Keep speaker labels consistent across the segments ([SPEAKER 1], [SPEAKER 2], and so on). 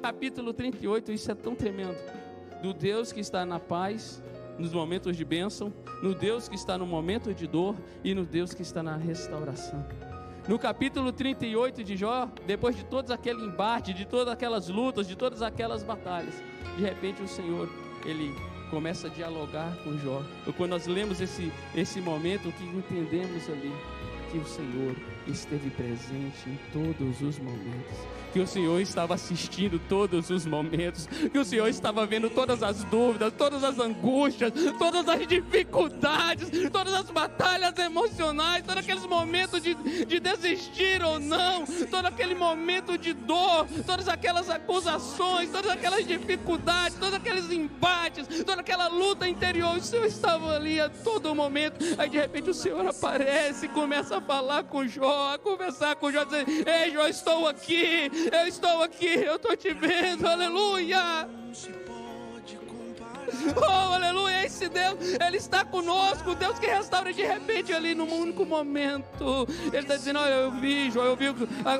[SPEAKER 1] capítulo 38, isso é tão tremendo. Do Deus que está na paz, nos momentos de bênção, no Deus que está no momento de dor e no Deus que está na restauração. No capítulo 38 de Jó, depois de todo aquele embate, de todas aquelas lutas, de todas aquelas batalhas, de repente o Senhor, ele começa a dialogar com Jó. Quando nós lemos esse, esse momento, o que entendemos ali? Que o Senhor esteve presente em todos os momentos. Que o Senhor estava assistindo todos os momentos, que o Senhor estava vendo todas as dúvidas, todas as angústias, todas as dificuldades, todas as batalhas emocionais, todos aqueles momentos de, de desistir ou não, todo aquele momento de dor, todas aquelas acusações, todas aquelas dificuldades, todos aqueles embates, toda aquela luta interior, o Senhor estava ali a todo momento. Aí de repente o Senhor aparece e começa a falar com Jó, a conversar com Jó, dizendo: Ei, Jó, estou aqui, eu estou aqui, eu estou te vendo, aleluia. Oh, esse Deus, Ele está conosco, Deus que restaura de repente ali num único momento. Ele está dizendo: Olha, eu vi, João, eu vi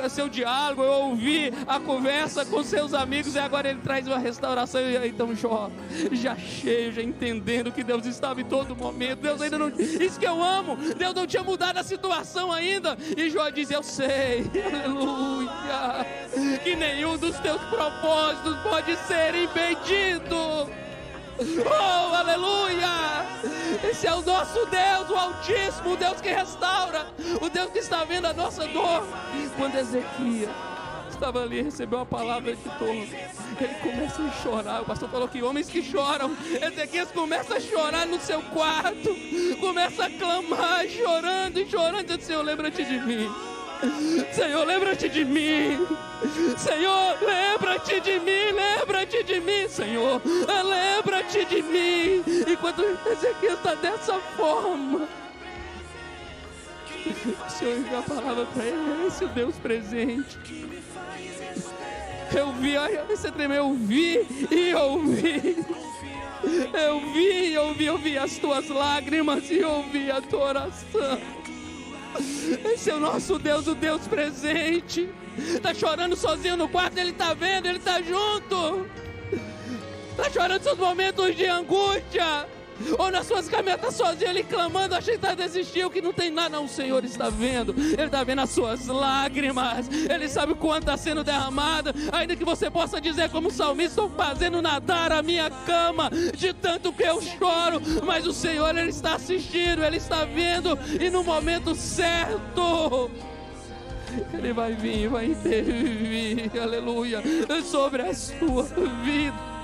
[SPEAKER 1] seu diálogo, eu ouvi a conversa com seus amigos, e agora Ele traz uma restauração. E então, Jó, já cheio, já entendendo que Deus estava em todo momento. Deus ainda não. Isso que eu amo, Deus não tinha mudado a situação ainda. E Jó diz: Eu sei, aleluia, que nenhum dos teus propósitos pode ser impedido. Oh, aleluia! Esse é o nosso Deus, o Altíssimo, o Deus que restaura, o Deus que está vendo a nossa dor. Quando Ezequias estava ali, recebeu a palavra de dor, ele começa a chorar. O pastor falou que homens que choram, Ezequias começa a chorar no seu quarto, começa a clamar, chorando e chorando. Senhor, lembra-te de mim. Senhor, lembra-te de mim. Senhor, lembra-te de mim, lembra-te de mim, Senhor, lembra-te de mim. E quando Ezequiel está dessa forma, o Senhor enviou a palavra para ele, esse é o Deus presente. Eu vi, você tremeu, eu vi e ouvi. Eu vi, eu vi, eu vi as tuas lágrimas e ouvi a tua oração. Esse é o nosso Deus, o Deus presente. Está chorando sozinho no quarto, Ele está vendo, Ele está junto. Chorando seus momentos de angústia. Ou nas suas caminhadas sozinho, ele clamando, achei que está desistindo, que não tem nada. Não, o Senhor está vendo. Ele está vendo as suas lágrimas. Ele sabe quanto está sendo derramada. Ainda que você possa dizer, como salmista, estou fazendo nadar a minha cama, de tanto que eu choro. Mas o Senhor, Ele está assistindo, Ele está vendo, e no momento certo. Ele vai vir, vai intervir, aleluia, sobre a sua vida.